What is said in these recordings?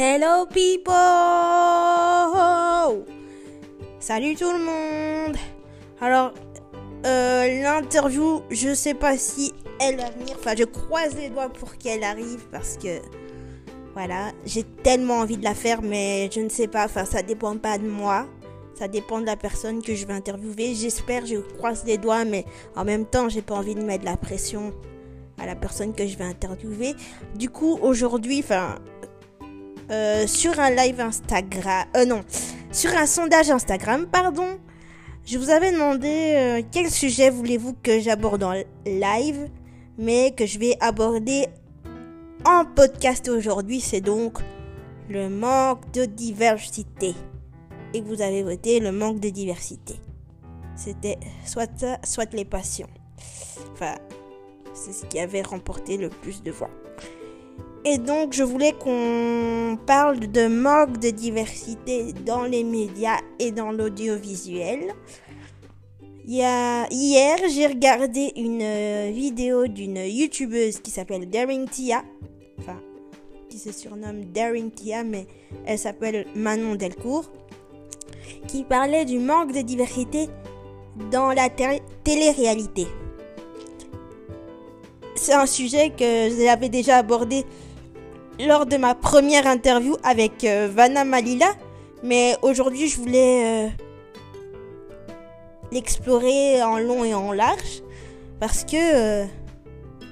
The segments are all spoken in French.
Hello people Salut tout le monde Alors, euh, l'interview, je sais pas si elle va venir. Enfin, je croise les doigts pour qu'elle arrive parce que... Voilà, j'ai tellement envie de la faire, mais je ne sais pas. Enfin, ça dépend pas de moi. Ça dépend de la personne que je vais interviewer. J'espère, je croise les doigts, mais en même temps, j'ai pas envie de mettre la pression à la personne que je vais interviewer. Du coup, aujourd'hui, enfin, euh, sur un live Instagram, euh, non, sur un sondage Instagram, pardon, je vous avais demandé euh, quel sujet voulez-vous que j'aborde en live, mais que je vais aborder en podcast aujourd'hui. C'est donc le manque de diversité. Et vous avez voté le manque de diversité. C'était soit ça, soit les passions. Enfin, c'est ce qui avait remporté le plus de voix. Et donc, je voulais qu'on parle de manque de diversité dans les médias et dans l'audiovisuel. Hier, j'ai regardé une euh, vidéo d'une youtubeuse qui s'appelle Daring Tia. Enfin, qui se surnomme Daring Tia, mais elle s'appelle Manon Delcourt. Qui parlait du manque de diversité dans la télé-réalité c'est un sujet que j'avais déjà abordé lors de ma première interview avec euh, Vanna Malila. Mais aujourd'hui, je voulais euh, l'explorer en long et en large. Parce que euh,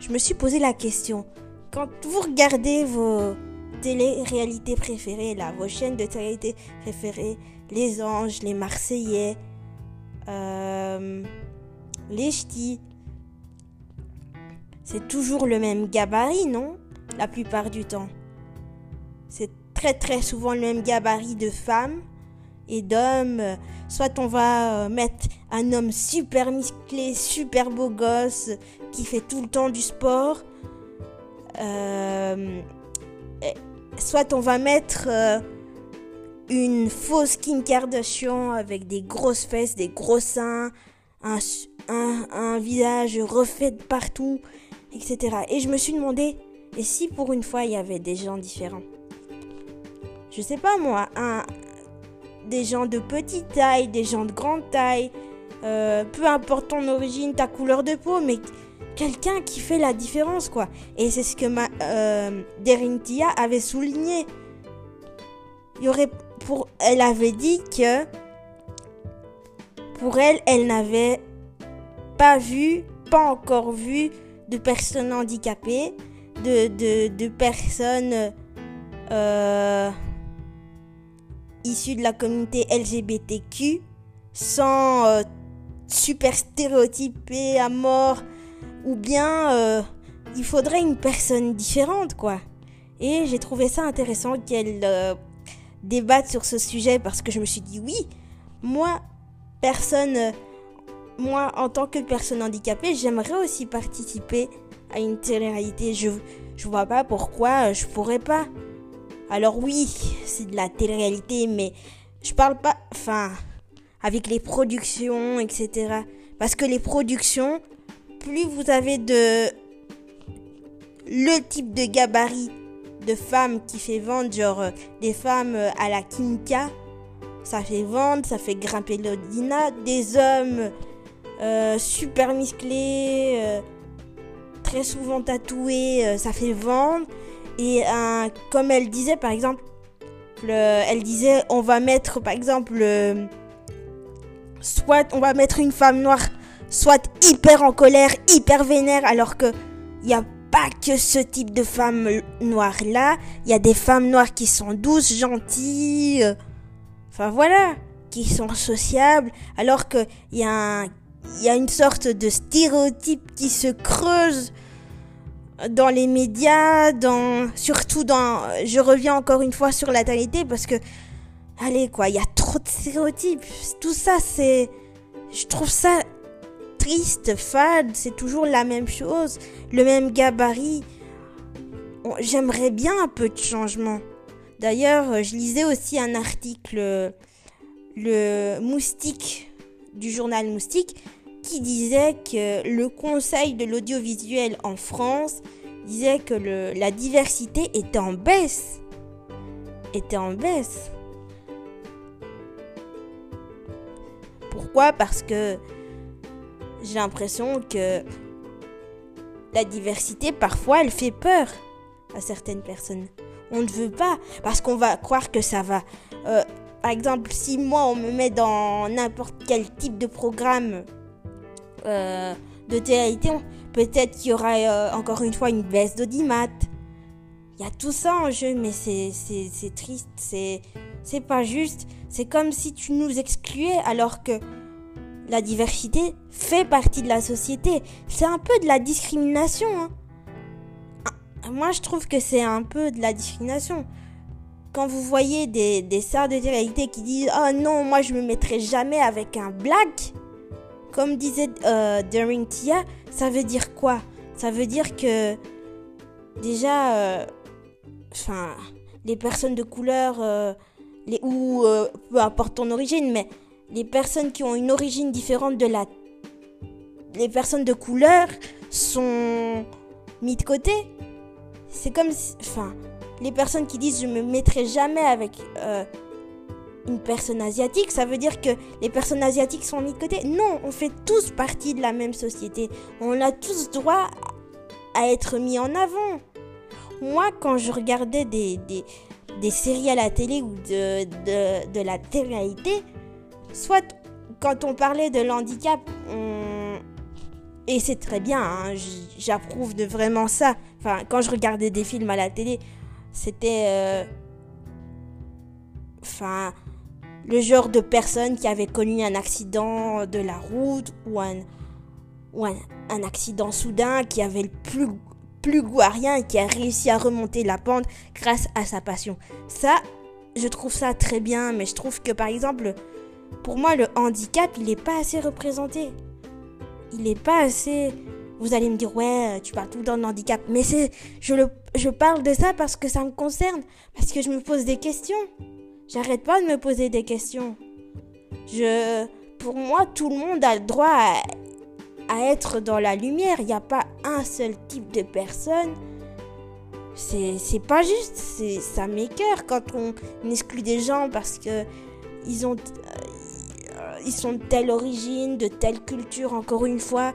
je me suis posé la question. Quand vous regardez vos télé-réalités préférées, là, vos chaînes de télé-réalité préférées, Les Anges, Les Marseillais, Les Ch'tis, c'est toujours le même gabarit, non? La plupart du temps. C'est très très souvent le même gabarit de femmes et d'hommes. Soit on va euh, mettre un homme super musclé, super beau gosse, qui fait tout le temps du sport. Euh, soit on va mettre euh, une fausse Kim Kardashian avec des grosses fesses, des gros seins, un, un visage refait de partout etc. Et je me suis demandé, et si pour une fois il y avait des gens différents? Je sais pas moi, des gens de petite taille, des gens de grande taille, euh, peu importe ton origine, ta couleur de peau, mais quelqu'un qui fait la différence quoi. Et c'est ce que ma euh, Derintia avait souligné. Elle avait dit que pour elle, elle n'avait pas vu, pas encore vu de personnes handicapées, de, de, personnes euh, issues de la communauté LGBTQ, sans euh, super stéréotypé à mort, ou bien euh, il faudrait une personne différente, quoi. Et j'ai trouvé ça intéressant qu'elle débatte sur ce sujet parce que je me suis dit, oui, moi, personne moi, en tant que personne handicapée, j'aimerais aussi participer à une télé-réalité. Je, je vois pas pourquoi je pourrais pas. Alors oui, c'est de la télé-réalité, mais je parle pas, enfin, avec les productions, etc. Parce que les productions, plus vous avez de le type de gabarit de femmes qui fait vendre, genre euh, des femmes euh, à la Kinka, ça fait vendre, ça fait grimper l'Odina, des hommes euh, super musclé, euh, très souvent tatoué, euh, ça fait vendre. Et comme elle disait par exemple, elle disait on va mettre par exemple, soit on va mettre une femme noire, soit hyper en colère, hyper vénère, alors que il n'y a pas que ce type de femme noire là. Il y a des femmes noires qui sont douces, gentilles. Enfin voilà, qui sont sociables, alors qu'il y a une sorte de stéréotype qui se creuse dans les médias, dans surtout dans je reviens encore une fois sur la télé parce que allez quoi, il y a trop de stéréotypes. Tout ça c'est je trouve ça triste, fade, c'est toujours la même chose, le même gabarit. J'aimerais bien un peu de changement. D'ailleurs, je lisais aussi un article le moustique du journal Moustique qui disait que le Conseil de l'audiovisuel en France disait que la diversité était en baisse. était en baisse. Pourquoi? Parce que j'ai l'impression que la diversité, parfois, elle fait peur à certaines personnes. On ne veut pas, parce qu'on va croire que ça va. Euh, par exemple, si moi, on me met dans n'importe quel type de programme euh, de télé, peut-être qu'il y aura euh, encore une fois une baisse d'audimat. Il y a tout ça en jeu, mais c'est triste, c'est pas juste. C'est comme si tu nous excluais alors que la diversité fait partie de la société. C'est un peu de la discrimination. Hein. Ah, moi, je trouve que c'est un peu de la discrimination. Quand vous voyez des, des stars de télé qui disent Oh non, moi je me mettrai jamais avec un black, comme disait euh, During Tia, ça veut dire quoi? Ça veut dire que déjà, euh, enfin, les personnes de couleur, euh, les, ou euh, peu importe ton origine, mais les personnes qui ont une origine différente de la... Les personnes de couleur sont mis de côté. C'est comme si... Enfin, les personnes qui disent je me mettrai jamais avec une personne asiatique, ça veut dire que les personnes asiatiques sont mis de côté. Non, on fait tous partie de la même société. On a tous droit à être mis en avant. Moi, quand je regardais des, séries à la télé ou de, la télé-réalité, soit quand on parlait de l'handicap, et c'est très bien, hein, j'approuve de vraiment ça. Quand je regardais des films à la télé, c'était. Euh, enfin. Le genre de personne qui avait connu un accident de la route ou un, ou un, accident soudain qui avait le plus, plus goût à rien et qui a réussi à remonter la pente grâce à sa passion. Ça, je trouve ça très bien, mais je trouve que par exemple, pour moi, le handicap, il n'est pas assez représenté. Il n'est pas assez. Vous allez me dire, ouais, tu parles tout le temps de handicap. Mais c'est, je, le, je parle de ça parce que ça me concerne. Parce que je me pose des questions. J'arrête pas de me poser des questions. Je, pour moi, tout le monde a le droit à, être dans la lumière. Il n'y a pas un seul type de personne. C'est pas juste. Ça m'écœure quand on exclut des gens parce que ils ont ils sont de telle origine, de telle culture, encore une fois,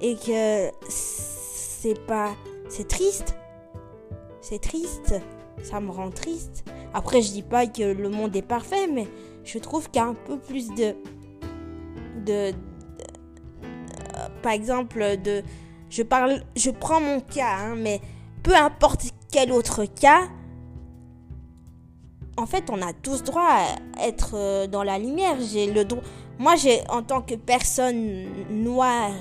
et que c'est pas. C'est triste. C'est triste. Ça me rend triste. Après, je dis pas que le monde est parfait, mais je trouve qu'il y a un peu plus de. de. par exemple, de. Je parle. Je prends mon cas, hein, mais peu importe quel autre cas, en fait, on a tous droit à être euh, dans la lumière. J'ai le droit. Moi, j'ai, en tant que personne noire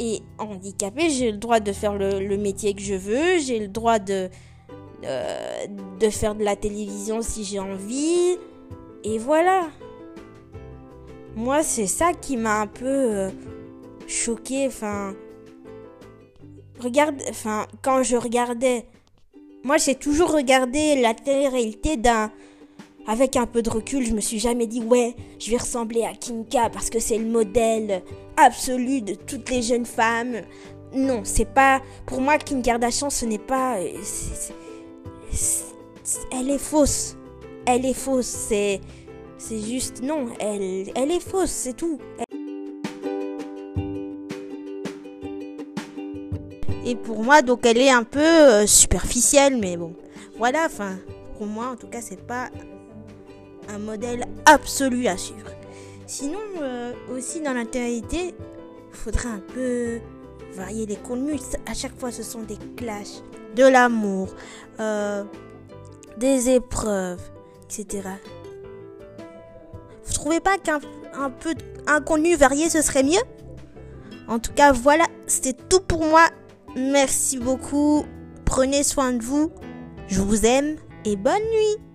et handicapée, j'ai le droit de faire le, métier que je veux. J'ai le droit de, euh, de faire de la télévision si j'ai envie. Et voilà. Moi, c'est ça qui m'a un peu euh, choqué. Enfin, regarde, enfin, quand je regardais, moi, j'ai toujours regardé la télé-réalité d'un avec un peu de recul, je me suis jamais dit ouais, je vais ressembler à Kinka parce que c'est le modèle absolu de toutes les jeunes femmes. Non, c'est pas pour moi Kim Kardashian, ce n'est pas elle est fausse. Elle est fausse, c'est juste non, elle elle est fausse, c'est tout. Et pour moi, donc elle est un peu euh, superficielle, mais bon, voilà, enfin, pour moi en tout cas, c'est pas un modèle absolu à suivre. Sinon, euh, aussi dans l'intériorité, il faudrait un peu varier les contenus. À chaque fois, ce sont des clashs, de l'amour, euh, des épreuves, etc. Vous trouvez pas qu'un un peu un contenu varié ce serait mieux? En tout cas, voilà, c'était tout pour moi. Merci beaucoup. Prenez soin de vous. Je vous aime et bonne nuit.